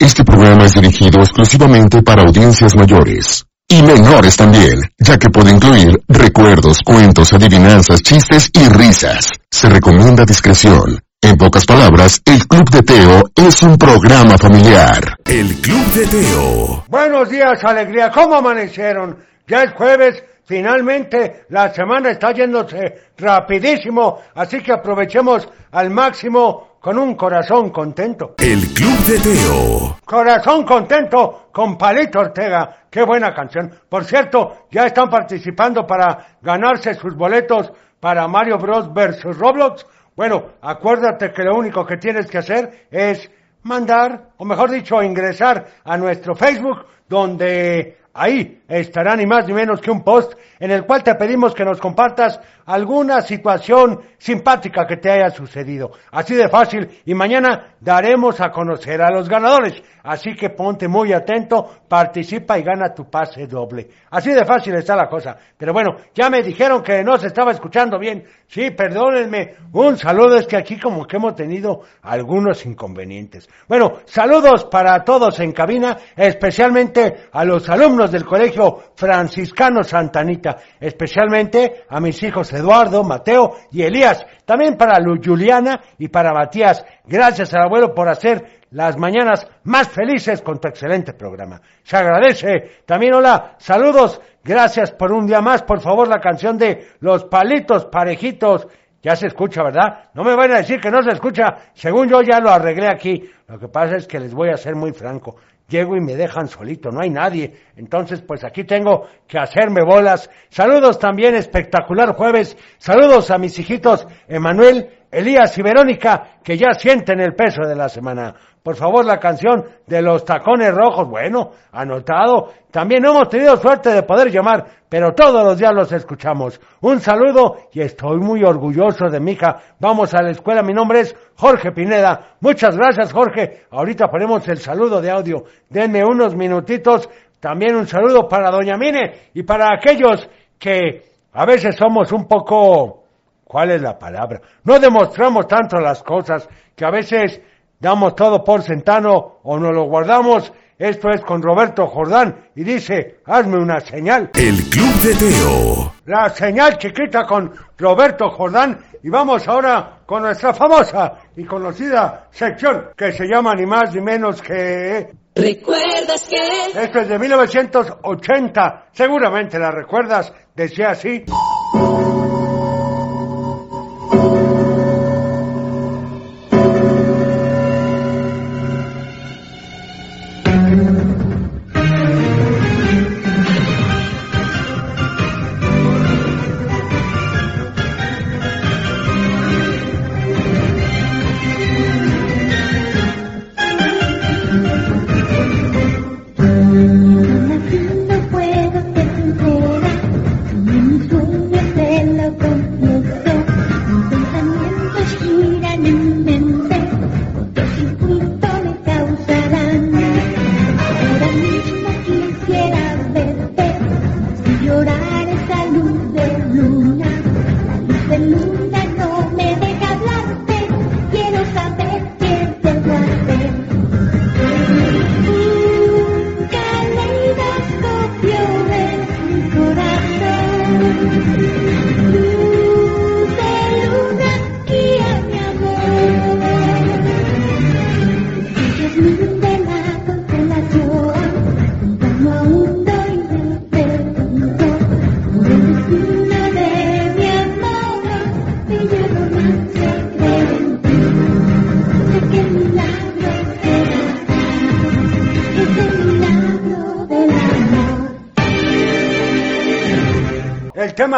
Este programa es dirigido exclusivamente para audiencias mayores. Y menores también, ya que puede incluir recuerdos, cuentos, adivinanzas, chistes y risas. Se recomienda discreción. En pocas palabras, el Club de Teo es un programa familiar. El Club de Teo. Buenos días, alegría. ¿Cómo amanecieron? Ya es jueves. Finalmente, la semana está yéndose rapidísimo, así que aprovechemos al máximo con un corazón contento. El Club de Teo. Corazón contento con Palito Ortega. Qué buena canción. Por cierto, ya están participando para ganarse sus boletos para Mario Bros. versus Roblox. Bueno, acuérdate que lo único que tienes que hacer es mandar, o mejor dicho, ingresar a nuestro Facebook, donde ahí estará ni más ni menos que un post en el cual te pedimos que nos compartas alguna situación simpática que te haya sucedido. Así de fácil. Y mañana daremos a conocer a los ganadores. Así que ponte muy atento, participa y gana tu pase doble. Así de fácil está la cosa. Pero bueno, ya me dijeron que no se estaba escuchando bien. Sí, perdónenme. Un saludo, es que aquí como que hemos tenido algunos inconvenientes. Bueno, saludos para todos en cabina, especialmente a los alumnos del Colegio Franciscano Santanita, especialmente a mis hijos Eduardo, Mateo y Elías, también para Juliana y para Matías. Gracias al abuelo por hacer las mañanas más felices con tu excelente programa. Se agradece. También hola, saludos. Gracias por un día más. Por favor, la canción de Los Palitos Parejitos. Ya se escucha, ¿verdad? No me van a decir que no se escucha. Según yo ya lo arreglé aquí. Lo que pasa es que les voy a ser muy franco. Llego y me dejan solito, no hay nadie. Entonces, pues aquí tengo que hacerme bolas. Saludos también, espectacular jueves. Saludos a mis hijitos Emanuel, Elías y Verónica, que ya sienten el peso de la semana. Por favor, la canción de los tacones rojos, bueno, anotado. También hemos tenido suerte de poder llamar, pero todos los días los escuchamos. Un saludo y estoy muy orgulloso de mi hija. Vamos a la escuela, mi nombre es Jorge Pineda. Muchas gracias, Jorge. Ahorita ponemos el saludo de audio. Denme unos minutitos. También un saludo para Doña Mine y para aquellos que a veces somos un poco... ¿Cuál es la palabra? No demostramos tanto las cosas que a veces damos todo por sentano o nos lo guardamos. Esto es con Roberto Jordán y dice, hazme una señal. El Club de Teo. La señal chiquita con Roberto Jordán y vamos ahora con nuestra famosa y conocida sección que se llama ni más ni menos que... ¿Recuerdas que? Esto es de 1980, seguramente la recuerdas, decía así.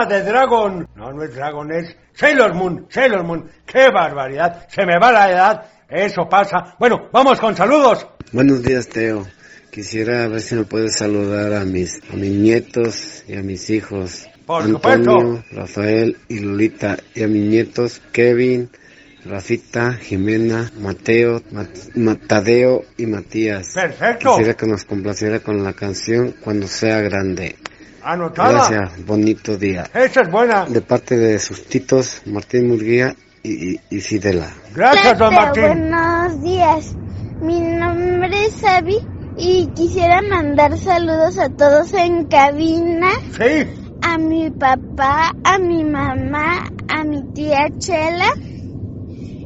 Tema de Dragon. No, no es Dragon, es Sailor Moon. Sailor Moon. ¡Qué barbaridad! Se me va la edad. Eso pasa. Bueno, vamos con saludos. Buenos días, Teo. Quisiera ver si me puedes saludar a mis, a mis nietos y a mis hijos. Por Antonio, supuesto. Rafael y Lolita. Y a mis nietos Kevin, Rafita, Jimena, Mateo, Mat- Matadeo y Matías. Perfecto. Quisiera que nos complaciera con la canción Cuando sea grande. Anotada. Gracias, bonito día. Esa es buena. De parte de sus titos Martín Murguía y, y, y Fidela. Gracias, don Martín. Buenos días. Mi nombre es Abby y quisiera mandar saludos a todos en cabina, Sí. a mi papá, a mi mamá, a mi tía Chela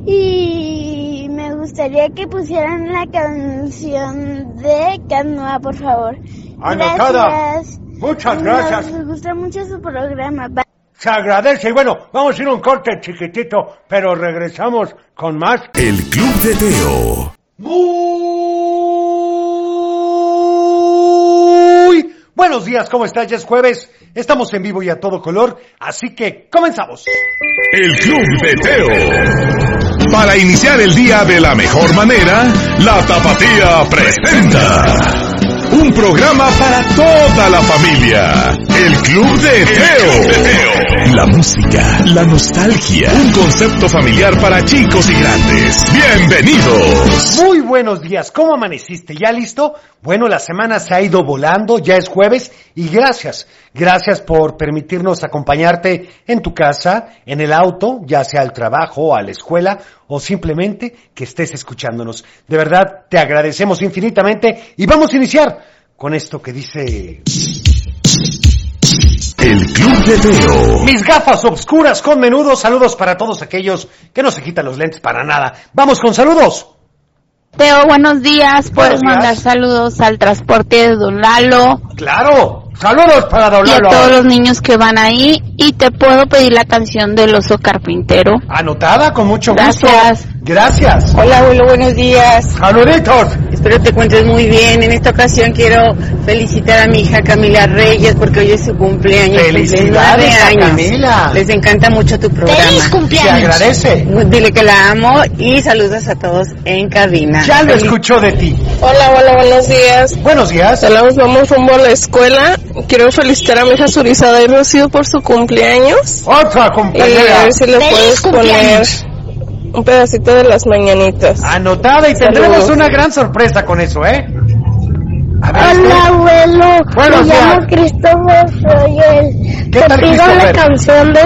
y me gustaría que pusieran la canción de Canoa, por favor. Anotada. Gracias. Muchas gracias. Nos gusta mucho su programa. Bye. Se agradece. Y bueno, vamos a ir a un corte chiquitito, pero regresamos con más. El Club de Teo. Muy buenos días, ¿cómo estás? Ya es jueves, estamos en vivo y a todo color, así que comenzamos. El Club de Teo. Para iniciar el día de la mejor manera, la Tapatía presenta un programa para toda la familia. El Club de Teo. La música, la nostalgia, un concepto familiar para chicos y grandes. Bienvenidos. Muy buenos días, ¿cómo amaneciste? ¿Ya listo? Bueno, la semana se ha ido volando, ya es jueves y gracias, gracias por permitirnos acompañarte en tu casa, en el auto, ya sea al trabajo, a la escuela o simplemente que estés escuchándonos. De verdad, te agradecemos infinitamente y vamos a iniciar con esto que dice... El Club de Teo. Mis gafas obscuras con menudo, saludos para todos aquellos que no se quitan los lentes para nada. Vamos con saludos. Teo, buenos días. Buenos Puedes días. mandar saludos al transporte de Don Lalo Claro, saludos para Don y a todos los niños que van ahí. Y te puedo pedir la canción del oso carpintero. Anotada con mucho gusto. Gracias. Hola, abuelo, buenos días. Saluditos. Espero te encuentres muy bien. En esta ocasión quiero felicitar a mi hija Camila Reyes porque hoy es su cumpleaños. cumple Felicidades a años. Camila. Les encanta mucho tu programa. Se agradece. Dile que la amo y saludos a todos en cabina. Ya lo Feliz- escuchó de ti. Hola, hola, buenos días. Buenos días. Saludos, vamos rumbo a la escuela. Quiero felicitar a mi hija Surizada y Rocío por su cumpleaños. Otra Y a compañera. ver si le puedes poner un pedacito de las mañanitas. Anotada y tendremos Saludos. una gran sorpresa con eso, ¿eh? A ver, Hola abuelo, Buenos me llamo días. Christopher Royel. ¿Qué Te tal, pido la canción de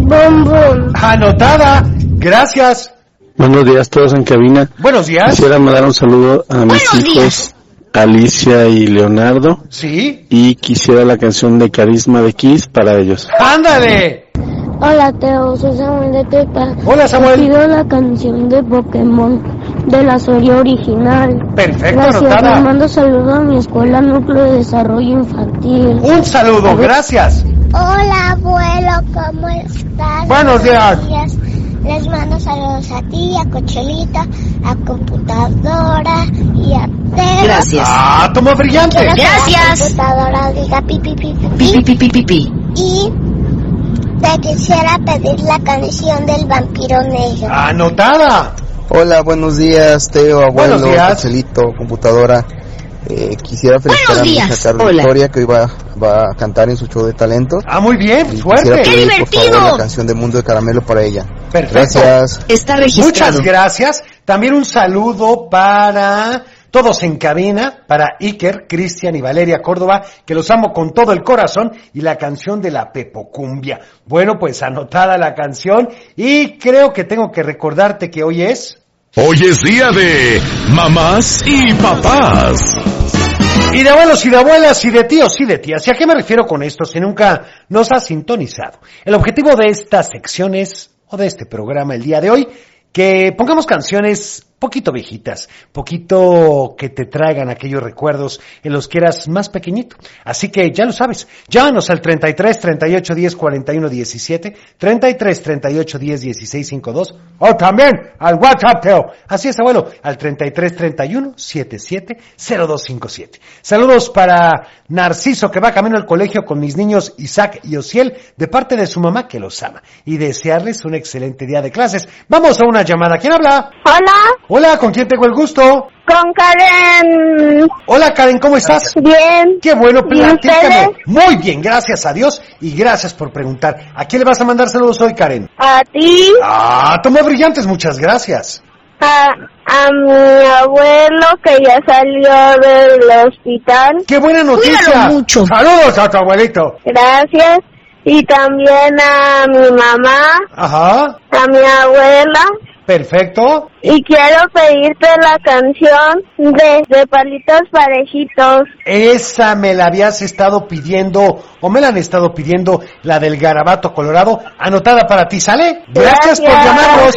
Boom Boom. Anotada. Gracias. Buenos días todos en cabina. Buenos días. Quisiera mandar un saludo a mis hijos Alicia y Leonardo Sí. y quisiera la canción de Carisma de Kiss para ellos. Ándale. Hola Teo, soy Samuel de Tepa. Hola, Te Samuel. pido la canción de Pokémon de la serie original. Perfecto, Gracias, le anotada. mando saludos a mi escuela Núcleo de Desarrollo Infantil. Un saludo. Gracias. Hola abuelo, ¿cómo estás? Buenos días. Les mando saludos a ti, a Cochelita, a Computadora y a Teo. Gracias. Ah, toma brillante. Quiero que la computadora diga pi pi pi pi, pi. pi, pi, pi, pi. Y te quisiera pedir la canción del vampiro negro. Anotada. Hola, buenos días, Teo, abuelo. Joselito, computadora. Eh, quisiera felicitar a mi hija Carla Hola. Victoria que hoy va, va a cantar en su show de talentos. Ah, muy bien. Y Suerte. quisiera pedir, por favor, la canción de Mundo de Caramelo para ella. Perfecto. Gracias. Está Muchas gracias. También un saludo para todos en cabina, para Iker, Cristian y Valeria Córdoba, que los amo con todo el corazón, y la canción de la Pepocumbia. Bueno, pues anotada la canción, y creo que tengo que recordarte que hoy es... Hoy es día de mamás y papás. Y de abuelos y de abuelas y de tíos y de tías. ¿Y a qué me refiero con esto si nunca nos ha sintonizado? El objetivo de estas secciones o de este programa el día de hoy, que pongamos canciones poquito viejitas, poquito que te traigan aquellos recuerdos en los que eras más pequeñito. Así que ya lo sabes, llámanos al 33 38 10 41 17, 33 38 10 16 52, o también al WhatsApp, Teo. Así es, abuelo, al 33 31 77 0257. Saludos para Narciso, que va camino al colegio con mis niños Isaac y Osiel, de parte de su mamá que los ama, y desearles un excelente día de clases. Vamos a una llamada. ¿Quién habla? Hola, Hola, ¿con quién tengo el gusto? con Karen. Hola, Karen, ¿cómo estás? Bien. Qué bueno, ¿Y platícame. Muy bien, gracias a Dios y gracias por preguntar. ¿A quién le vas a mandar saludos hoy, Karen? A ti, Ah, tomó brillantes, muchas gracias. a, a mi abuelo que ya salió del hospital. ¡Qué buena noticia! Cuídalo mucho. Saludos a tu abuelito. Gracias. Y también a mi mamá, Ajá. a mi abuela Perfecto. Y quiero pedirte la canción de, de Palitos Parejitos. Esa me la habías estado pidiendo, o me la han estado pidiendo, la del garabato colorado, anotada para ti, ¿sale? Gracias, por Gracias. llamarnos.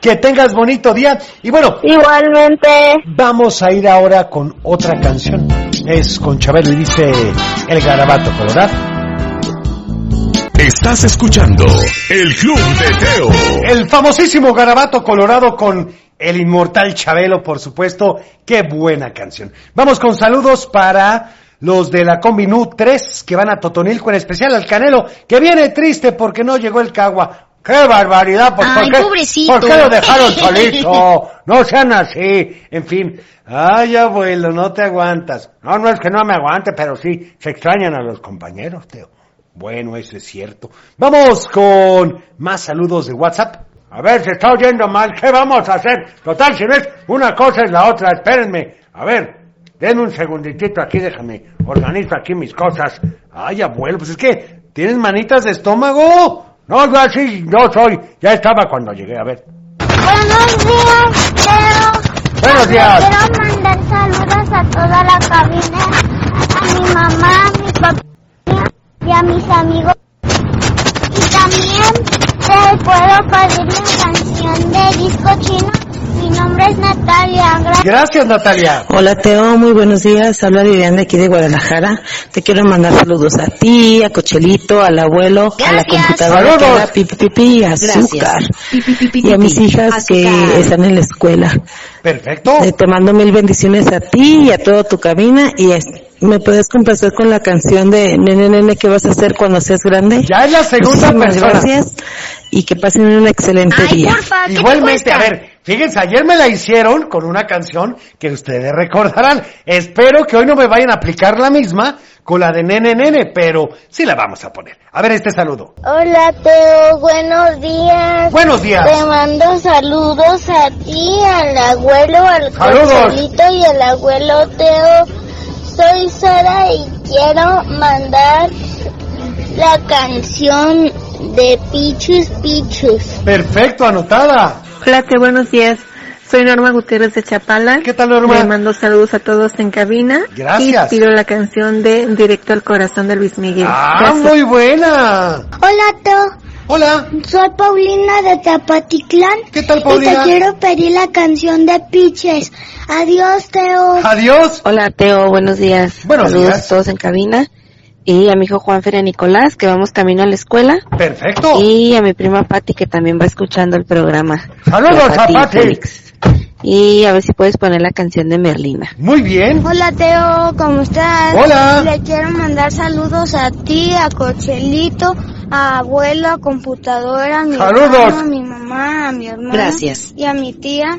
Que tengas bonito día. Y bueno, Igualmente. vamos a ir ahora con otra canción. Es con Chabelo y dice El garabato colorado. Estás escuchando el Club de Teo. El famosísimo garabato colorado con el inmortal Chabelo, por supuesto. Qué buena canción. Vamos con saludos para los de la Combinú 3 que van a Totonilco, en especial al Canelo, que viene triste porque no llegó el Cagua. ¡Qué barbaridad! Pues, Ay, ¿por, qué, pobrecito. ¿Por qué lo dejaron solito? No sean así. En fin. Ay, abuelo, no te aguantas. No, no es que no me aguante, pero sí, se extrañan a los compañeros, Teo. Bueno, eso es cierto. Vamos con más saludos de WhatsApp. A ver, se está oyendo mal. ¿Qué vamos a hacer? Total, si no es una cosa es la otra. Espérenme. A ver, denme un segunditito aquí, déjame. Organizo aquí mis cosas. Ay, abuelo, pues es que, ¿tienes manitas de estómago? No, yo así no soy. Ya estaba cuando llegué, a ver. Buenos días, Teo. Buenos días. Quiero mandar saludos a toda la cabina, a mi mamá, a mi papá y a mis amigos. Y también te puedo pedir una canción de disco chino. Mi nombre es Natalia. Gracias. Gracias, Natalia. Hola Teo, muy buenos días. Habla Vivian de aquí de Guadalajara. Te quiero mandar saludos a ti, a Cochelito, al abuelo, a la computadora que era pipi pipi y azúcar. Y a mis hijas que están en la escuela. Perfecto. Eh, te mando mil bendiciones a ti y a toda tu cabina y es- me puedes complacer con la canción de Nene Nene que vas a hacer cuando seas grande. Ya es la segunda Muchísimas persona. gracias y que pasen un excelente día. Igualmente, a ver, fíjense, ayer me la hicieron con una canción que ustedes recordarán. Espero que hoy no me vayan a aplicar la misma con la de Nene Nene, pero sí la vamos a poner. A ver este saludo. Hola Teo, buenos días. Buenos días. Te mando saludos a ti, al abuelo, al. Consuelito y al abuelo Teo. Soy Sara y quiero mandar la canción de Pichus Pichus. Perfecto, anotada. Hola, Teo, buenos días. Soy Norma Gutiérrez de Chapala. ¿Qué tal, Norma? Le mando saludos a todos en cabina. Gracias. Y pido la canción de Directo al Corazón de Luis Miguel. Ah, Gracias. muy buena. Hola Teo. Hola. Soy Paulina de Tapatitlán. ¿Qué tal, Y Paulina? te quiero pedir la canción de Piches. Adiós Teo. Adiós. Hola Teo, buenos días. Buenos Saludos días. a todos en cabina. Y a mi hijo Juan Feria Nicolás, que vamos camino a la escuela. Perfecto. Y a mi prima Patti, que también va escuchando el programa. Saludos a Pati y Pati. Félix. Y a ver si puedes poner la canción de Merlina. Muy bien. Hola Teo, ¿cómo estás? Hola. Le quiero mandar saludos a ti, a Cochelito, a abuelo, a computadora, a mi Saludos. hermano, a mi mamá, a mi hermana. Gracias. Y a mi tía.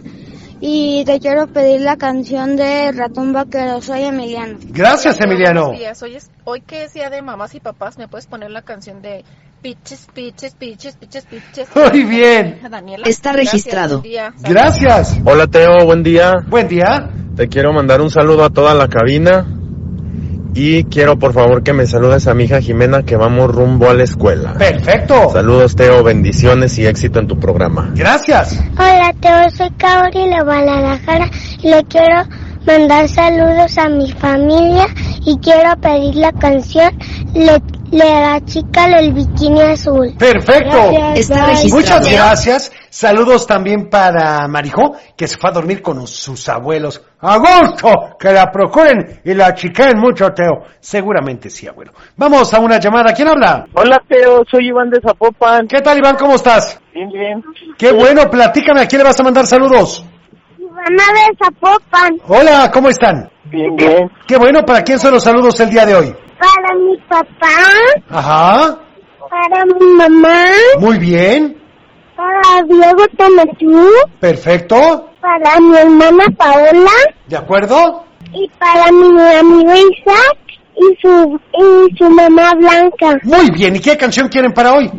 Y te quiero pedir la canción de Ratón Vaquero, soy Emiliano. Gracias, Emiliano. Buenos días. Hoy, es- hoy que es día de mamás y papás, ¿me puedes poner la canción de Piches, Piches, Piches, Piches, Piches? Muy bien. Daniela. Está Gracias, registrado. día. Gracias. Hola Teo, buen día. Buen día. Te quiero mandar un saludo a toda la cabina y quiero por favor que me saludes a mi hija Jimena que vamos rumbo a la escuela. Perfecto. Saludos Teo, bendiciones y éxito en tu programa. Gracias. Hola Teo, soy Kaori de Guadalajara. Le quiero mandar saludos a mi familia y quiero pedir la canción Le, le la chica del bikini azul. Perfecto. Gracias. Muchas gracias. Saludos también para Marijó, que se fue a dormir con sus abuelos. A gusto, que la procuren y la chiquen mucho, Teo. Seguramente sí, abuelo. Vamos a una llamada. ¿Quién habla? Hola, Teo, soy Iván de Zapopan. ¿Qué tal, Iván? ¿Cómo estás? Bien, bien. Qué bueno, platícame, ¿a quién le vas a mandar saludos? Ivana de Zapopan. Hola, ¿cómo están? Bien, bien. Qué bueno, ¿para quién son los saludos el día de hoy? Para mi papá, Ajá, para mi mamá, muy bien, para Diego Tomatú, perfecto, para mi hermana Paola ¿de acuerdo? y para mi amigo Isaac y su, y su mamá Blanca. Muy bien, ¿y qué canción quieren para hoy?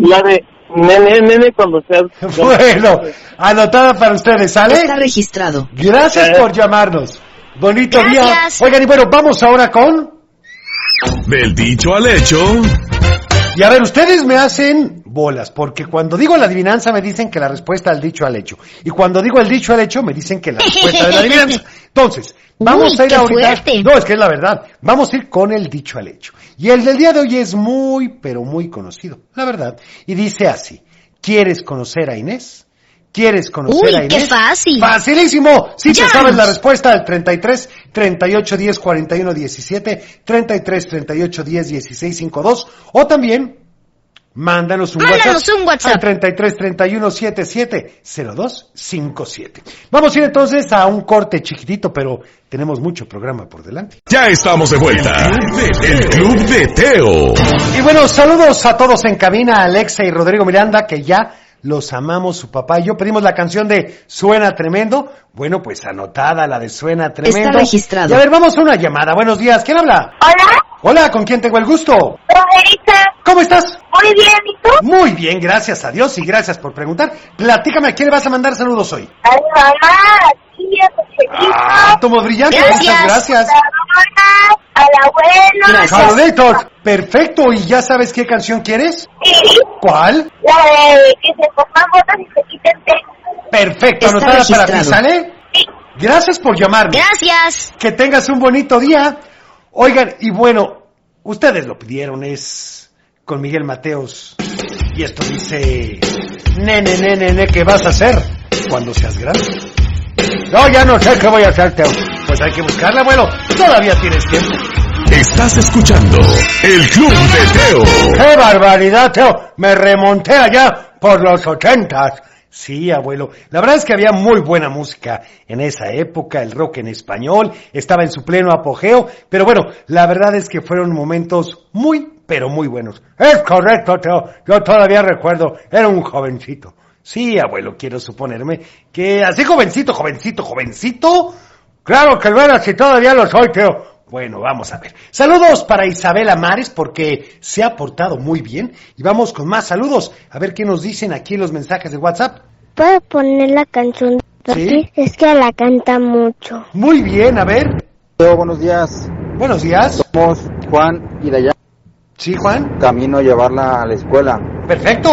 La de nene, nene, cuando seas... Bueno, anotada para ustedes, ¿sale? Está registrado. Gracias por llamarnos. Bonito día. Gracias. Oigan, y bueno, vamos ahora con... Del dicho al hecho. Y a ver, ustedes me hacen bolas, porque cuando digo la adivinanza me dicen que la respuesta al dicho al hecho. Y cuando digo el dicho al hecho me dicen que la respuesta de la adivinanza. Entonces, vamos Uy, a ir qué ahorita. fuerte. No, es que es la verdad. Vamos a ir con el dicho al hecho. Y el del día de hoy es muy, pero muy conocido, la verdad. Y dice así: ¿Quieres conocer a Inés? ¿Quieres conocer Uy, a qué Inés? fácil. Facilísimo. Si te Llamas. sabes la respuesta al 33 38 10 41 17, 33 38 10 16 52 o también mándanos un Mándanos WhatsApp, un WhatsApp. al 33 31 77 02 57. Vamos a ir entonces a un corte chiquitito, pero tenemos mucho programa por delante. Ya estamos de vuelta. El Club de Teo. Y bueno, saludos a todos en cabina, Alexa y Rodrigo Miranda, que ya los amamos su papá y yo. Pedimos la canción de Suena Tremendo. Bueno, pues anotada la de Suena Tremendo. Está registrado. Y a ver, vamos a una llamada. Buenos días, ¿quién habla? Hola, Hola, ¿con quién tengo el gusto? Rogerita. ¿Cómo estás? Muy bien, ¿y tú? Muy bien, gracias a Dios y gracias por preguntar. Platícame, ¿a quién le vas a mandar saludos hoy? A mi mamá, a ti, a tu chiquito. Ah, tomo brillante, Gracias. muchas gracias. A la mamá, al abuelo. Perfecto, ¿y ya sabes qué canción quieres? Sí, ¿Cuál? la de que se pongan botas y se quiten tenis. Perfecto, Está anotada para ti. ¿sale? Gracias por llamarme. Gracias. Que tengas un bonito día. Oigan, y bueno, ustedes lo pidieron, es con Miguel Mateos. Y esto dice, nene, nene, nene, ¿qué vas a hacer cuando seas grande? No, ya no sé qué voy a hacer, Teo. Pues hay que buscarla, abuelo. Todavía tienes tiempo. Estás escuchando El Club de Teo. ¡Qué barbaridad, Teo! Me remonté allá por los ochentas. Sí, abuelo. La verdad es que había muy buena música en esa época, el rock en español estaba en su pleno apogeo, pero bueno, la verdad es que fueron momentos muy, pero muy buenos. Es correcto, Teo. Yo todavía recuerdo, era un jovencito. Sí, abuelo, quiero suponerme que así jovencito, jovencito, jovencito. Claro que lo era, si todavía lo soy, Teo. Bueno, vamos a ver. Saludos para Isabela Mares porque se ha portado muy bien. Y vamos con más saludos. A ver qué nos dicen aquí en los mensajes de WhatsApp. ¿Puedo poner la canción Sí. Es que la canta mucho. Muy bien, a ver. Teo, buenos días. Buenos días. Somos Juan y Dayana. Sí, Juan. Camino a llevarla a la escuela. Perfecto.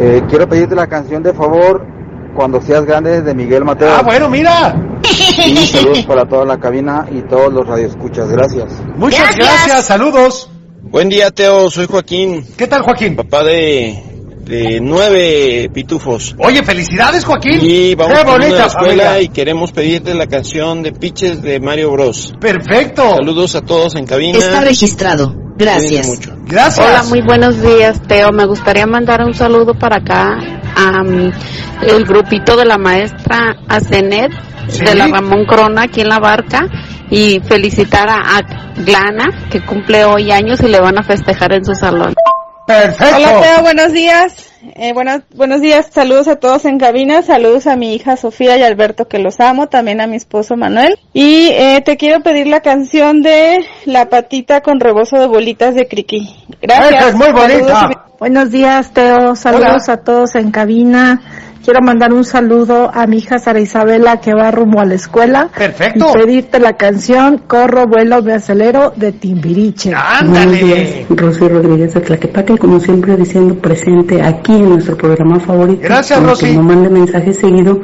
Eh, quiero pedirte la canción de favor cuando seas grande de Miguel Mateo. Ah, bueno, mira. Y saludos para toda la cabina y todos los radioescuchas. Gracias. Muchas gracias. Saludos. Buen día, Teo. Soy Joaquín. ¿Qué tal, Joaquín? Papá de, de nueve pitufos. Oye, felicidades, Joaquín. Y vamos Qué a bonita la escuela familia. y queremos pedirte la canción de Pitches de Mario Bros. Perfecto. Saludos a todos en cabina. Está registrado. Gracias. Gracias. Hola, muy buenos días, Teo. Me gustaría mandar un saludo para acá a el grupito de la maestra Azenet Sí. de la Ramón Crona aquí en la barca y felicitar a, a Glana que cumple hoy años y le van a festejar en su salón. Perfecto. Hola Teo, buenos días. Eh, buenos, buenos días, saludos a todos en cabina, saludos a mi hija Sofía y Alberto que los amo, también a mi esposo Manuel. Y eh, te quiero pedir la canción de La patita con rebozo de bolitas de Criqui. Gracias. Esa es muy bonita. Saludos Buenos días, Teo. Saludos Hola. a todos en cabina. Quiero mandar un saludo a mi hija Sara Isabela que va rumbo a la escuela. Perfecto. Y pedirte la canción Corro, vuelo, me acelero de Timbiriche. Ándale. Rosy Rodríguez de Tlaquepaque, como siempre diciendo presente aquí en nuestro programa favorito. Gracias, Rosy. no mande mensaje seguido,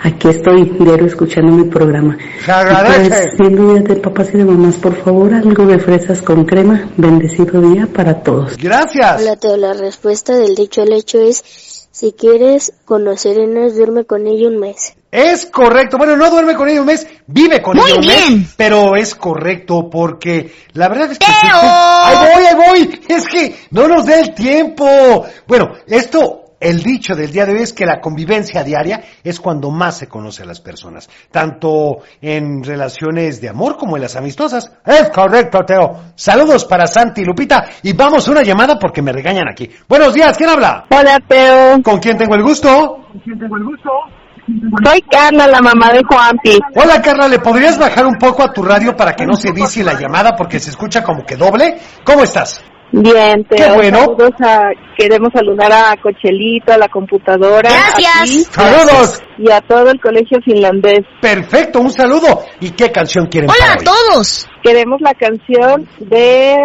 aquí estoy diario escuchando mi programa. Se agradece. Y pues, siendo días de papás y de mamás, por favor, algo de fresas con crema. Bendecido día para todos. Gracias. Hola, Teo. La respuesta del dicho al hecho es: si quieres conocer a Inés, duerme con ella un mes. Es correcto. Bueno, no duerme con ella un mes, vive con Muy ella un bien. mes. Pero es correcto porque la verdad es que... ¡Teo! Ahí voy, ahí voy. Es que no nos da el tiempo. Bueno, esto... El dicho del día de hoy es que la convivencia diaria es cuando más se conoce a las personas, tanto en relaciones de amor como en las amistosas. Es correcto, Teo. Saludos para Santi y Lupita y vamos a una llamada porque me regañan aquí. Buenos días, ¿quién habla? Hola Teo, ¿Con quién tengo el gusto? soy Carla, la mamá de Juanpi. Hola Carla, ¿le podrías bajar un poco a tu radio para que no se vicie la llamada porque se escucha como que doble? ¿Cómo estás? Bien, Qué Teo. bueno. Saludos a- queremos saludar a Cochelito, a la computadora. Gracias. a ti, ¡Saludos! Y a todo el colegio finlandés. Perfecto, un saludo. ¿Y qué canción quieren Hola para a hoy? todos. Queremos la canción de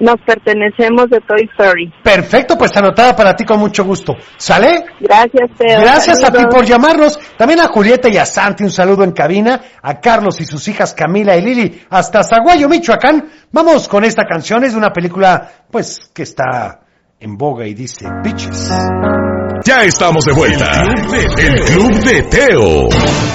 Nos pertenecemos de Toy Story. Perfecto, pues anotada para ti con mucho gusto. ¿Sale? Gracias, Teo. Gracias a ti por llamarnos. También a Julieta y a Santi un saludo en cabina. A Carlos y sus hijas Camila y Lili hasta Zaguayo, Michoacán. Vamos con esta canción. Es de una película, pues, que está en boga y dice Bitches. Ya estamos de vuelta. El Club de Teo.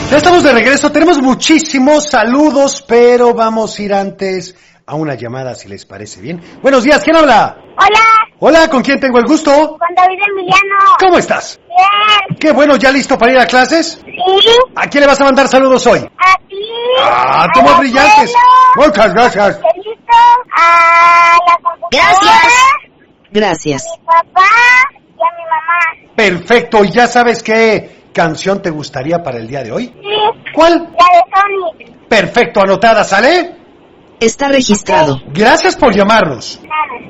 Ya estamos de regreso. Tenemos muchísimos saludos, pero vamos a ir antes a una llamada, si les parece bien. Buenos días, ¿quién habla? Hola, Hola, ¿con quién tengo el gusto? con David Emiliano. ¿Cómo estás? Bien. Qué bueno, ¿ya listo para ir a clases? Sí. ¿A quién le vas a mandar saludos hoy? A ti. Ah, al toma brillantes. abuelo, Muchas gracias. Listo. A la computadora. Gracias. A mi papá a mi mamá. Perfecto, ¿y ya sabes qué canción te gustaría para el día de hoy? Sí. ¿Cuál? La de Sonic. Perfecto, anotada, ¿sale? Está registrado. Gracias por llamarnos.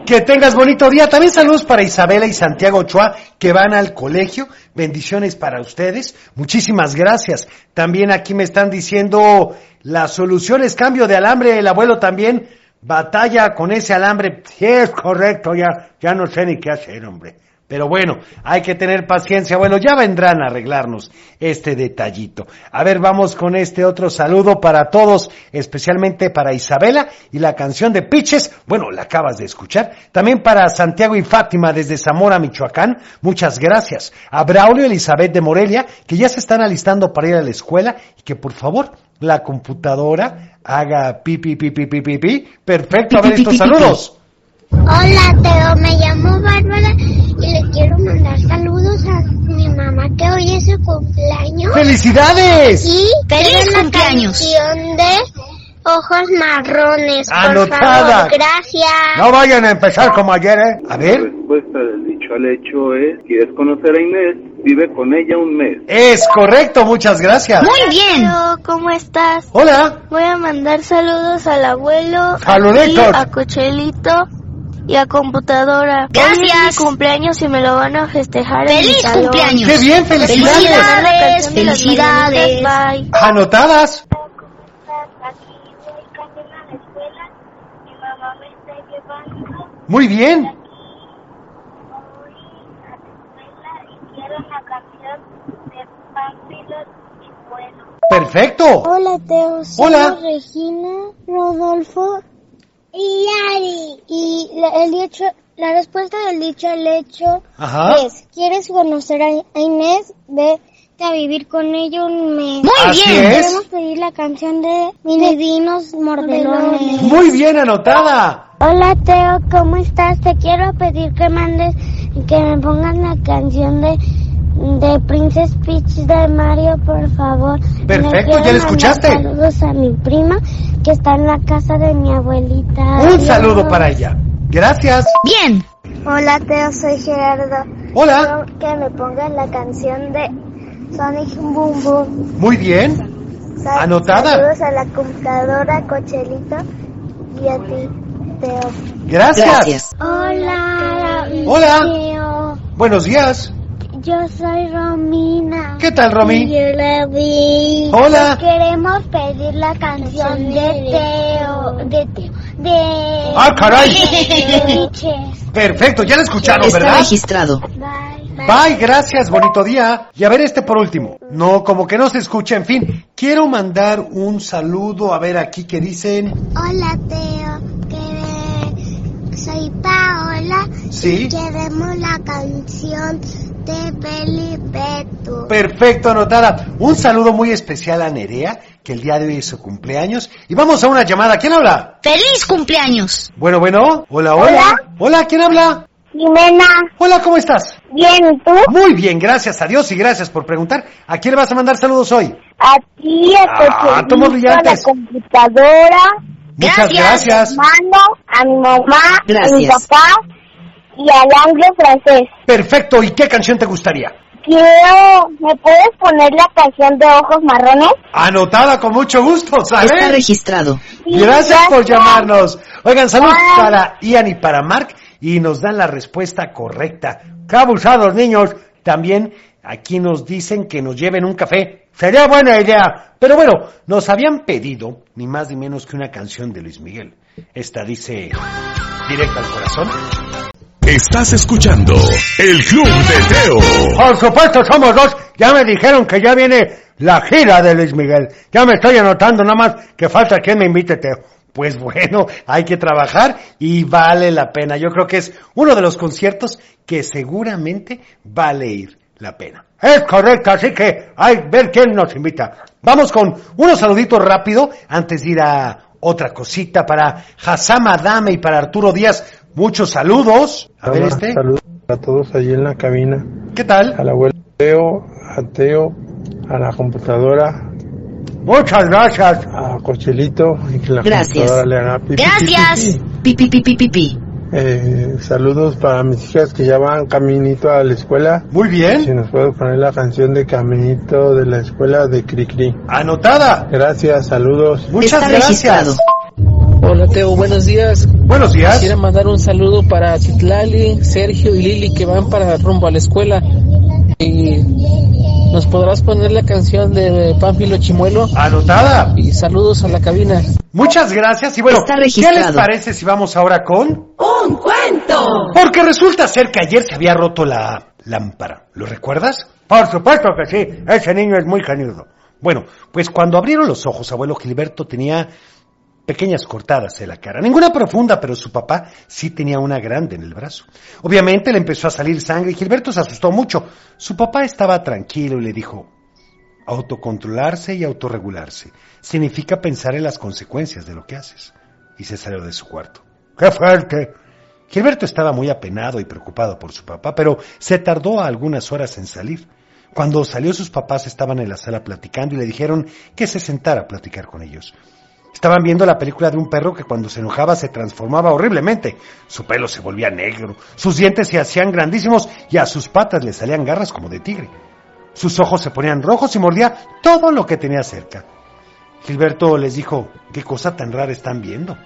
Que tengas bonito día. También saludos para Isabela y Santiago Ochoa que van al colegio. Bendiciones para ustedes. Muchísimas gracias. También aquí me están diciendo la solución es cambio de alambre. El abuelo también batalla con ese alambre. Sí, es correcto. Ya, ya no sé ni qué hacer, hombre. Pero bueno, hay que tener paciencia. Bueno, ya vendrán a arreglarnos este detallito. A ver, vamos con este otro saludo para todos, especialmente para Isabela y la canción de Piches. Bueno, la acabas de escuchar. También para Santiago y Fátima desde Zamora, Michoacán. Muchas gracias. A Braulio y Elizabeth de Morelia, que ya se están alistando para ir a la escuela y que por favor la computadora haga pi, pi, pi, pi, pi, pi, pi. Perfecto, a ver estos saludos. Hola, Teo. Me llamo Bárbara y le quiero mandar saludos a mi mamá que hoy es su cumpleaños. ¡Felicidades! Y ¡Feliz quiero la cumpleaños! canción de Ojos Marrones. Por Anotada. favor, gracias. No vayan a empezar como ayer, ¿eh? A La ver. respuesta del dicho al hecho es, ¿quieres conocer a Inés? Vive con ella un mes. Es correcto, muchas gracias. bien. Hola, ¿cómo estás? Hola. Voy a mandar saludos al abuelo, Saluditos. a Cochelito y a computadora. Gracias. Hoy es mi cumpleaños y me lo van a festejar en mi ¡Feliz salón. cumpleaños! ¡Qué bien, felicidades! ¡Felicidades! ¡Felicidades! Bye. Anotadas. Muy bien. Perfecto. Hola, Teo. Hola. Regina, Rodolfo y Ari. Y la, el dicho, la respuesta del dicho al hecho Ajá. es, ¿quieres conocer a, Inés? Vete a vivir con ella un mes. Muy Así bien. es. Queremos pedir la canción de Minidinos Mordelones. Muy bien anotada. Hola Teo, ¿cómo estás? Te quiero pedir que mandes, que me pongan la canción de, de Princess Peach de Mario, por favor. Perfecto, Le ¿ya la mandar escuchaste? Saludos a mi prima que está en la casa de mi abuelita. Un Adiós. saludo para ella. Gracias. Bien. Hola Teo, soy Gerardo. Hola. Quiero que me pongan la canción de Sonic Boom Boom. Muy bien. Sal- Anotada. Saludos a la computadora, Cochelito, y a ti, Teo. Gracias. Gracias. Hola. Hola. Teo. Buenos días. Yo soy Romina. ¿Qué tal, Romy? Y yo la vi. Hola. Queremos pedir la canción de Teo. De Teo. De. Ah, caray. Perfecto, ya la escucharon, Está ¿verdad? registrado. Bye. Bye, gracias, bonito día. Y a ver este por último. No, como que no se escucha, en fin. Quiero mandar un saludo, a ver aquí que dicen. Hola, Teo. Soy Paola. Sí. Y queremos la canción de Felipe Tú. Perfecto, anotada. Un saludo muy especial a Nerea, que el día de hoy es su cumpleaños. Y vamos a una llamada. ¿Quién habla? ¡Feliz cumpleaños! Bueno, bueno. Hola, hola. Hola. Hola, ¿quién habla? Jimena. Hola, ¿cómo estás? Bien, ¿y tú? Muy bien, gracias a Dios y gracias por preguntar. ¿A quién le vas a mandar saludos hoy? A ti, a tu Ah, a la computadora, Muchas Gracias. gracias. hermano, a mi mamá, a mi Gracias. papá y al anglo francés. Perfecto, ¿y qué canción te gustaría? Quiero, ¿me puedes poner la canción de ojos marrones? Anotada con mucho gusto, ¿sale? Está registrado. Sí, Gracias por gracias. llamarnos. Oigan, saludos Bye. para Ian y para Mark y nos dan la respuesta correcta. ¡Qué abusados, niños! También aquí nos dicen que nos lleven un café. Sería buena idea. Pero bueno, nos habían pedido ni más ni menos que una canción de Luis Miguel. Esta dice directo al corazón. Estás escuchando El Club de Teo. Por supuesto, somos dos. Ya me dijeron que ya viene la gira de Luis Miguel. Ya me estoy anotando, nada más que falta que me invite Teo. Pues bueno, hay que trabajar y vale la pena. Yo creo que es uno de los conciertos que seguramente vale ir la pena. Es correcto, así que hay ver quién nos invita. Vamos con unos saluditos rápido antes de ir a otra cosita para Hassam Adame y para Arturo Díaz. Muchos saludos. A ver este. Saludos a todos allí en la cabina. ¿Qué tal? Al abuelo Teo, a Teo, a la computadora, Muchas gracias. a Cochelito y que la Gracias. computadora le haga Gracias. pi, Pi, pi, pi, pi, pi, pi. Eh, saludos para mis hijas que ya van caminito a la escuela. Muy bien. Si nos puede poner la canción de Caminito de la escuela de Cricri. Anotada. Gracias, saludos. Muchas gracias. Hola Teo, buenos días. Buenos días. Quisiera mandar un saludo para Citlali, Sergio y Lili que van para rumbo a la escuela. Y nos podrás poner la canción de Pánfilo Chimuelo. Anotada. Y saludos a la cabina. Muchas gracias y bueno, Está ¿qué les parece si vamos ahora con? ¡Un cuento! Porque resulta ser que ayer se había roto la lámpara. ¿Lo recuerdas? Por supuesto que sí. Ese niño es muy canudo. Bueno, pues cuando abrieron los ojos, abuelo Gilberto tenía pequeñas cortadas en la cara. Ninguna profunda, pero su papá sí tenía una grande en el brazo. Obviamente le empezó a salir sangre y Gilberto se asustó mucho. Su papá estaba tranquilo y le dijo, autocontrolarse y autorregularse significa pensar en las consecuencias de lo que haces. Y se salió de su cuarto. ¡Qué fuerte! Gilberto estaba muy apenado y preocupado por su papá, pero se tardó algunas horas en salir. Cuando salió sus papás estaban en la sala platicando y le dijeron que se sentara a platicar con ellos. Estaban viendo la película de un perro que cuando se enojaba se transformaba horriblemente. Su pelo se volvía negro, sus dientes se hacían grandísimos y a sus patas le salían garras como de tigre. Sus ojos se ponían rojos y mordía todo lo que tenía cerca. Gilberto les dijo, ¿qué cosa tan rara están viendo?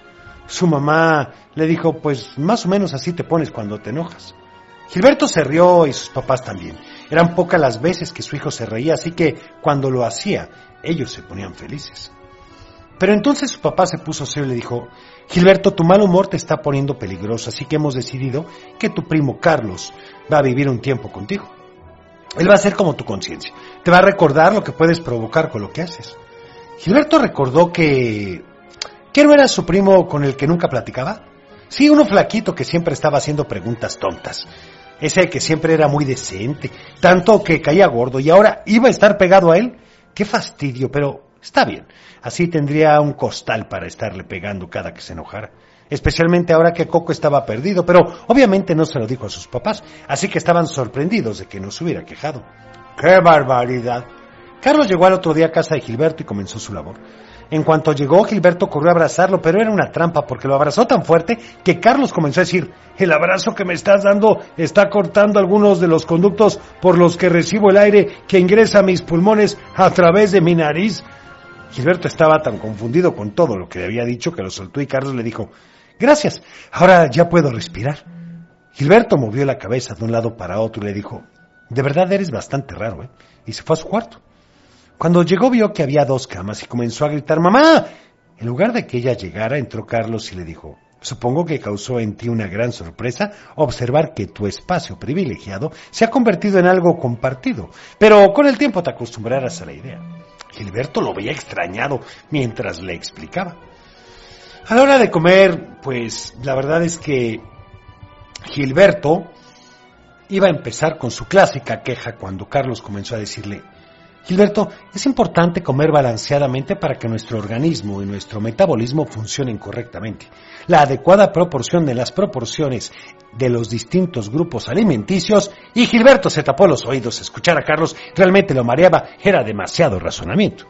Su mamá le dijo, pues más o menos así te pones cuando te enojas. Gilberto se rió y sus papás también. Eran pocas las veces que su hijo se reía, así que cuando lo hacía, ellos se ponían felices. Pero entonces su papá se puso serio y le dijo, Gilberto, tu mal humor te está poniendo peligroso, así que hemos decidido que tu primo Carlos va a vivir un tiempo contigo. Él va a ser como tu conciencia, te va a recordar lo que puedes provocar con lo que haces. Gilberto recordó que... ¿Que no era su primo con el que nunca platicaba? Sí, uno flaquito que siempre estaba haciendo preguntas tontas. Ese que siempre era muy decente, tanto que caía gordo y ahora iba a estar pegado a él. Qué fastidio, pero está bien. Así tendría un costal para estarle pegando cada que se enojara. Especialmente ahora que Coco estaba perdido, pero obviamente no se lo dijo a sus papás, así que estaban sorprendidos de que no se hubiera quejado. ¡Qué barbaridad! Carlos llegó al otro día a casa de Gilberto y comenzó su labor. En cuanto llegó, Gilberto corrió a abrazarlo, pero era una trampa porque lo abrazó tan fuerte que Carlos comenzó a decir, el abrazo que me estás dando está cortando algunos de los conductos por los que recibo el aire que ingresa a mis pulmones a través de mi nariz. Gilberto estaba tan confundido con todo lo que le había dicho que lo soltó y Carlos le dijo, gracias, ahora ya puedo respirar. Gilberto movió la cabeza de un lado para otro y le dijo, de verdad eres bastante raro, ¿eh? Y se fue a su cuarto. Cuando llegó vio que había dos camas y comenzó a gritar, ¡Mamá! En lugar de que ella llegara, entró Carlos y le dijo, Supongo que causó en ti una gran sorpresa observar que tu espacio privilegiado se ha convertido en algo compartido, pero con el tiempo te acostumbrarás a la idea. Gilberto lo veía extrañado mientras le explicaba. A la hora de comer, pues la verdad es que Gilberto iba a empezar con su clásica queja cuando Carlos comenzó a decirle, Gilberto, es importante comer balanceadamente para que nuestro organismo y nuestro metabolismo funcionen correctamente. La adecuada proporción de las proporciones de los distintos grupos alimenticios y Gilberto se tapó los oídos. Escuchar a Carlos realmente lo mareaba, era demasiado razonamiento.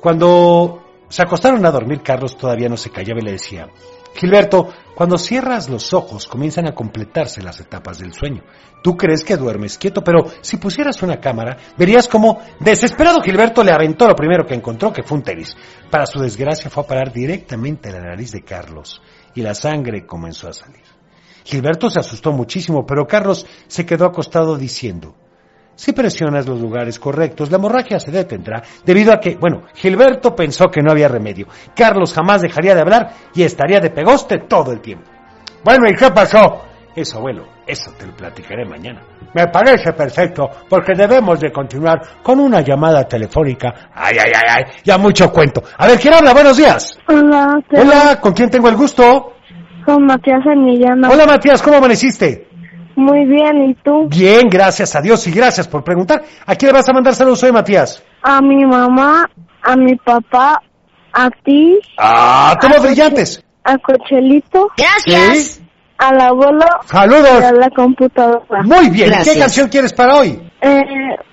Cuando se acostaron a dormir, Carlos todavía no se callaba y le decía, Gilberto, cuando cierras los ojos comienzan a completarse las etapas del sueño. Tú crees que duermes quieto, pero si pusieras una cámara, verías cómo desesperado Gilberto le aventó lo primero que encontró, que fue un tenis. Para su desgracia fue a parar directamente a la nariz de Carlos y la sangre comenzó a salir. Gilberto se asustó muchísimo, pero Carlos se quedó acostado diciendo, si presionas los lugares correctos, la hemorragia se detendrá debido a que, bueno, Gilberto pensó que no había remedio. Carlos jamás dejaría de hablar y estaría de pegoste todo el tiempo. Bueno, ¿y qué pasó? Eso, abuelo, eso te lo platicaré mañana. Me parece perfecto, porque debemos de continuar con una llamada telefónica. Ay, ay, ay, ay, ya mucho cuento. A ver, ¿quién habla? Buenos días. Hola, Hola, ¿con quién tengo el gusto? con Matías Emiliano. Hola, Matías, ¿cómo amaneciste? Muy bien, ¿y tú? Bien, gracias a Dios y gracias por preguntar. ¿A quién le vas a mandar saludos hoy, Matías? A mi mamá, a mi papá, a ti, ¡Ah, toma brillantes! a Cochelito. Gracias. Al abuelo. Saludos. Y a la computadora. Muy bien, ¿y ¿qué canción quieres para hoy? Eh,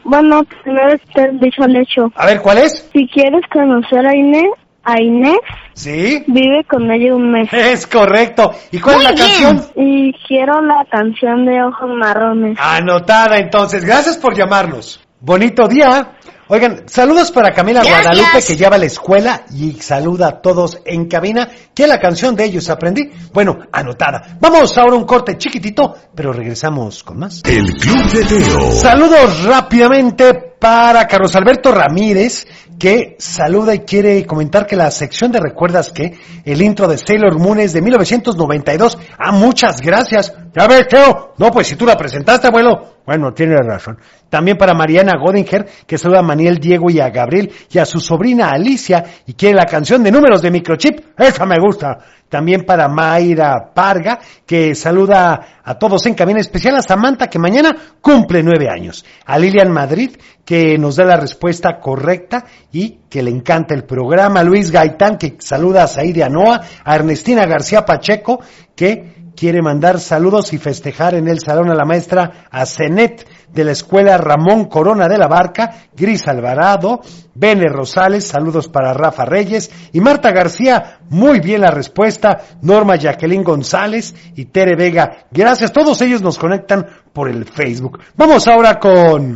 bueno, primero está el dicho al hecho. A ver, ¿cuál es? Si quieres conocer a Inés, a Inés, ¿Sí? vive con ella un mes. Es correcto. ¿Y cuál es la canción? Y quiero la canción de Ojos Marrones. Anotada entonces. Gracias por llamarnos. Bonito día. Oigan, saludos para Camila Gracias. Guadalupe que lleva a la escuela y saluda a todos en cabina. ¿Qué la canción de ellos aprendí? Bueno, anotada. Vamos ahora a un corte chiquitito, pero regresamos con más. El Club de Teo. Saludos rápidamente para Carlos Alberto Ramírez, que saluda y quiere comentar que la sección de Recuerdas que el intro de Sailor Moon es de 1992. Ah, muchas gracias. Ya ves, Teo. No, pues si tú la presentaste, abuelo. Bueno, tienes razón. También para Mariana Godinger, que saluda a Maniel Diego y a Gabriel y a su sobrina Alicia y quiere la canción de números de Microchip. Esa me gusta. También para Mayra Parga, que saluda a todos en cabina especial, a Samantha, que mañana cumple nueve años. A Lilian Madrid, que nos da la respuesta correcta y que le encanta el programa. Luis Gaitán, que saluda a Saidi Anoa. A Ernestina García Pacheco, que quiere mandar saludos y festejar en el salón a la maestra Azenet de la escuela Ramón Corona de la Barca, Gris Alvarado, Bene Rosales, saludos para Rafa Reyes y Marta García, muy bien la respuesta, Norma Jacqueline González y Tere Vega, gracias, todos ellos nos conectan por el Facebook. Vamos ahora con...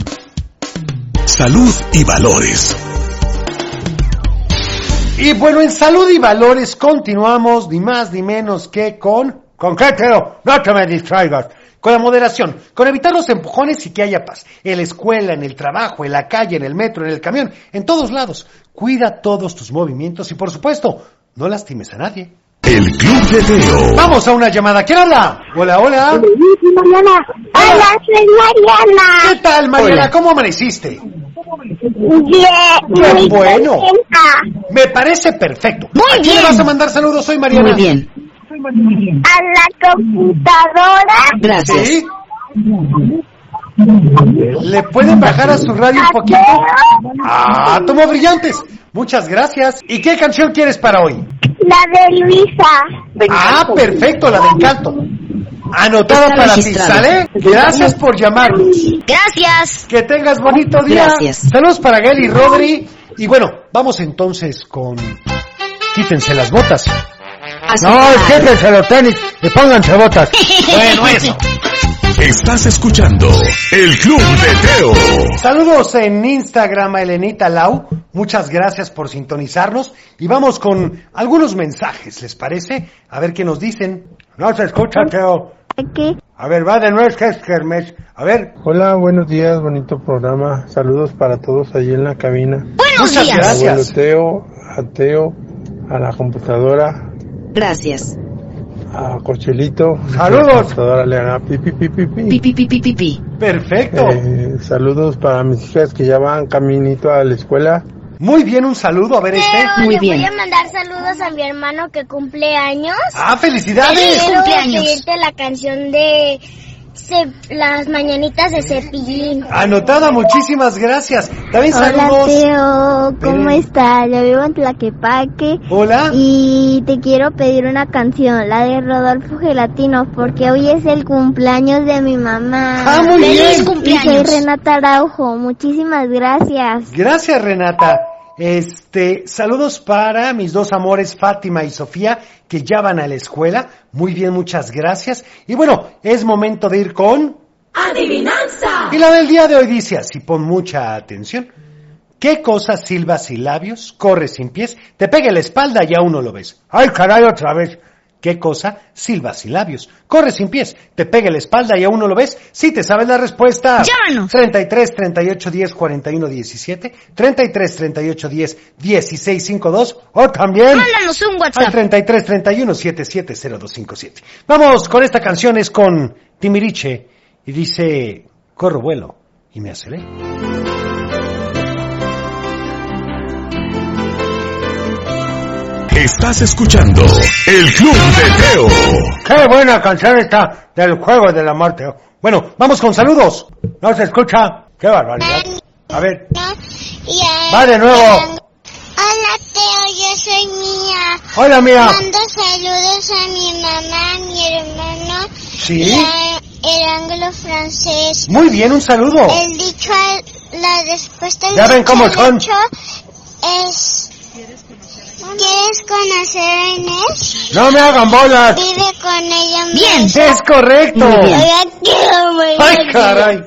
Salud y valores. Y bueno, en salud y valores continuamos ni más ni menos que con... ¿Con qué, Teo? No te me distraigas. Con la moderación, con evitar los empujones y que haya paz. En la escuela, en el trabajo, en la calle, en el metro, en el camión, en todos lados. Cuida todos tus movimientos y por supuesto, no lastimes a nadie. El Club de Teo. Vamos a una llamada. ¿Quién habla? Hola, hola. Mariana. Hola, soy Mariana. ¿Qué tal, Mariana? Hola. ¿Cómo amaneciste? Bien. Qué muy bueno. contenta. Me parece perfecto. Muy ¿A quién le bien. vas a mandar saludos hoy, Mariana? Muy bien. A la computadora. ¿Sí? ¿Le pueden bajar a su radio un poquito? Ah, tomó brillantes. Muchas gracias. ¿Y qué canción quieres para hoy? La de Luisa. Ah, perfecto, la de Encanto. Anotada Está para ti. ¿sale? Gracias por llamarnos. Gracias. Que tengas bonito día. Gracias. Saludos para Gael y Rodri. Y bueno, vamos entonces con... Quítense las botas. No, quítense los tenis y pónganse botas. Bueno, eso. Estás escuchando El Club de Teo. Saludos en Instagram a Elenita Lau. Muchas gracias por sintonizarnos. Y vamos con algunos mensajes, ¿les parece? A ver qué nos dicen. No se escucha, Teo. ¿Qué? A ver, va de nuevo, es que es Kermés. A ver. Hola, buenos días, bonito programa. Saludos para todos allí en la cabina. Buenos Muchas días. gracias. Abuelo Teo, a Teo, a la computadora, Gracias. a Cochelito. Saludos. La computadora le haga pi, pi, pi, pi, pi. Pi, pi, pi, pi, pi, pi. Perfecto. Eh, saludos para mis hijas que ya van caminito a la escuela. Muy bien, un saludo. A ver este. Pero le voy a mandar saludos a mi hermano que cumple años. Ah, felicidades. Quiero pedirte la canción de las mañanitas de Cepillín. Anotada, muchísimas gracias. También Hola saludos. Teo, ¿cómo Ven. estás? Yo vivo en Tlaquepaque. Hola. Y te quiero pedir una canción, la de Rodolfo Gelatino, porque hoy es el cumpleaños de mi mamá. Ah, muy ¡Feliz bien. Y soy Renata Araujo, muchísimas gracias. Gracias, Renata. Este, saludos para mis dos amores, Fátima y Sofía, que ya van a la escuela. Muy bien, muchas gracias. Y bueno, es momento de ir con... Adivinanza. Y la del día de hoy dice así, pon mucha atención. ¿Qué cosa silba sin labios, corre sin pies, te pega en la espalda y aún no lo ves? Ay, caray, otra vez. ¿Qué cosa? Silbas y labios. Corre sin pies, te pega la espalda y aún no lo ves. Si te sabes la respuesta. Llámanos. 33 38 10 41 17, 33 38 10 16 52 o también Mándanos un al WhatsApp. 33 31 77 0257. Vamos con esta canción, es con Timiriche y dice, corro vuelo y me aceleré. Estás escuchando El Club de Teo. Qué buena canción esta del juego de la muerte. Bueno, vamos con saludos. No se escucha. Qué barbaridad. A ver, va de nuevo. Hola Teo, yo soy Mía. Hola, Mía. Mando saludos a mi mamá, a mi hermano Sí. y a el ángulo francés. Muy bien, un saludo. El dicho, la respuesta Ya ven dicho cómo son. es... ¿Quieres conocer a Inés? No me hagan bolas. Vive con ella Bien. mismo. Es correcto. Muy bien. Ay, bien. caray.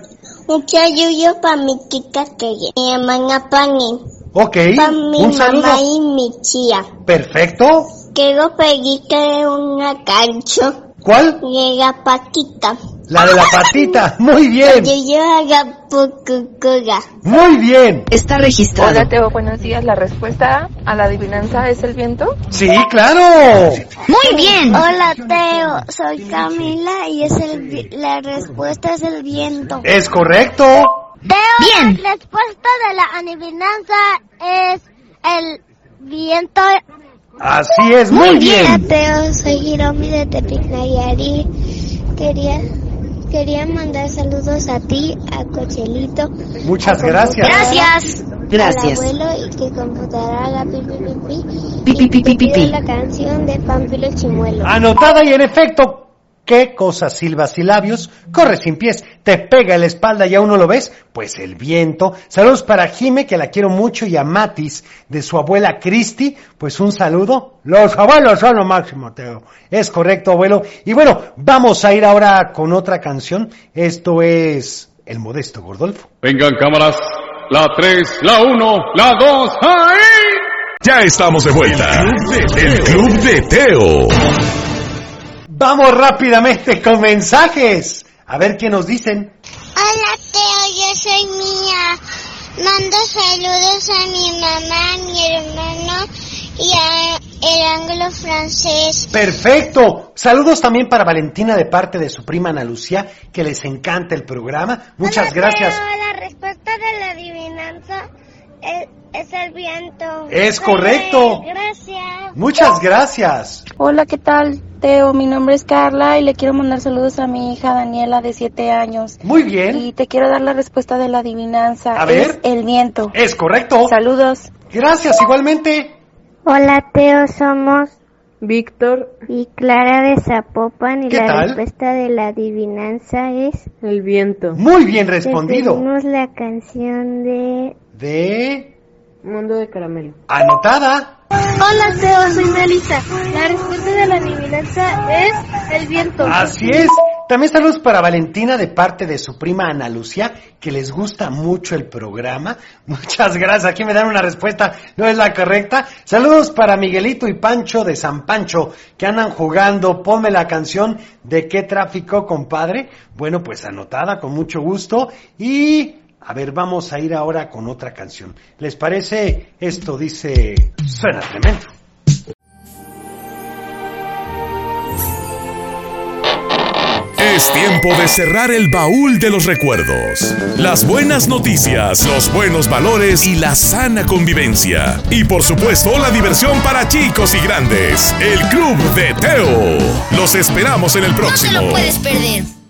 Un chayuyo para mi tita que mi hermana Pani. Ok, Para mi un mamá saludo. y mi tía. Perfecto. Quiero pedirte una canción. ¿Cuál? Llega Paquita. La de la patita. Muy bien. Que yo haga pucucura. Muy bien. Está registrado. Hola Teo, buenos días. La respuesta a la adivinanza es el viento. Sí, claro. Muy bien. Hola Teo, soy Camila y es el vi- la respuesta es el viento. Es correcto. Teo, Bien. la respuesta de la adivinanza es el viento. Así es, muy bien. Teo, soy Hiromi de Tepic Nayarit. Quería quería mandar saludos a ti, a Cochelito. Muchas a gracias. Gracias. Gracias. Al abuelo y que computadora haga pi pi pi pi. Pi, pi, pi, pi, pi, Y pi. la canción de Pampilo Chimuelo. Anotada y en efecto. ¿Qué cosa silbas y labios? Corre sin pies, te pega en la espalda y aún no lo ves. Pues el viento. Saludos para Jime, que la quiero mucho, y a Matis, de su abuela Cristi. Pues un saludo. Los abuelos son lo máximo, Teo. Es correcto, abuelo. Y bueno, vamos a ir ahora con otra canción. Esto es El Modesto Gordolfo. Vengan cámaras, la 3, la 1, la 2, ¡ahí! Ya estamos de vuelta. El Club de Teo. Vamos rápidamente con mensajes. A ver qué nos dicen. Hola Teo, yo soy Mía. Mando saludos a mi mamá, a mi hermano y a el ángulo francés. Perfecto. Saludos también para Valentina de parte de su prima Ana Lucía, que les encanta el programa. Muchas Hola, gracias. Teo, la respuesta de la adivinanza es, es el viento. Es correcto. Gracias. Muchas gracias. Hola, ¿qué tal? Teo, mi nombre es Carla y le quiero mandar saludos a mi hija Daniela de 7 años. Muy bien. Y te quiero dar la respuesta de la adivinanza. A ver. Es el viento. Es correcto. Saludos. Gracias, igualmente. Hola Teo, somos Víctor, y Clara de Zapopan y ¿Qué la tal? respuesta de la adivinanza es el viento. Muy bien respondido. pedimos la canción de De Mundo de caramelo. anotada. Hola Teo, soy Melissa. La respuesta de la adivinanza es el viento. Así es. También saludos para Valentina de parte de su prima Ana Lucía, que les gusta mucho el programa. Muchas gracias. Aquí me dan una respuesta, no es la correcta. Saludos para Miguelito y Pancho de San Pancho, que andan jugando. Ponme la canción de qué tráfico, compadre. Bueno, pues anotada, con mucho gusto. Y, a ver, vamos a ir ahora con otra canción. ¿Les parece? Esto dice, suena tremendo. Es tiempo de cerrar el baúl de los recuerdos. Las buenas noticias, los buenos valores y la sana convivencia. Y por supuesto, la diversión para chicos y grandes. El Club de Teo. Los esperamos en el próximo. No te lo puedes perder.